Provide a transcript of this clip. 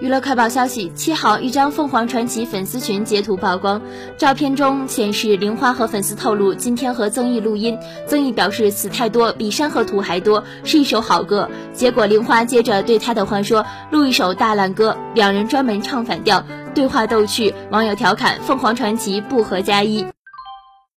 娱乐快报消息七号一张凤凰传奇粉丝群截图曝光。照片中显示玲花和粉丝透露今天和曾毅录音。曾毅表示词太多比山河图还多是一首好歌。结果玲花接着对他的话说录一首大烂歌两人专门唱反调对话逗趣网友调侃凤凰传奇不合加一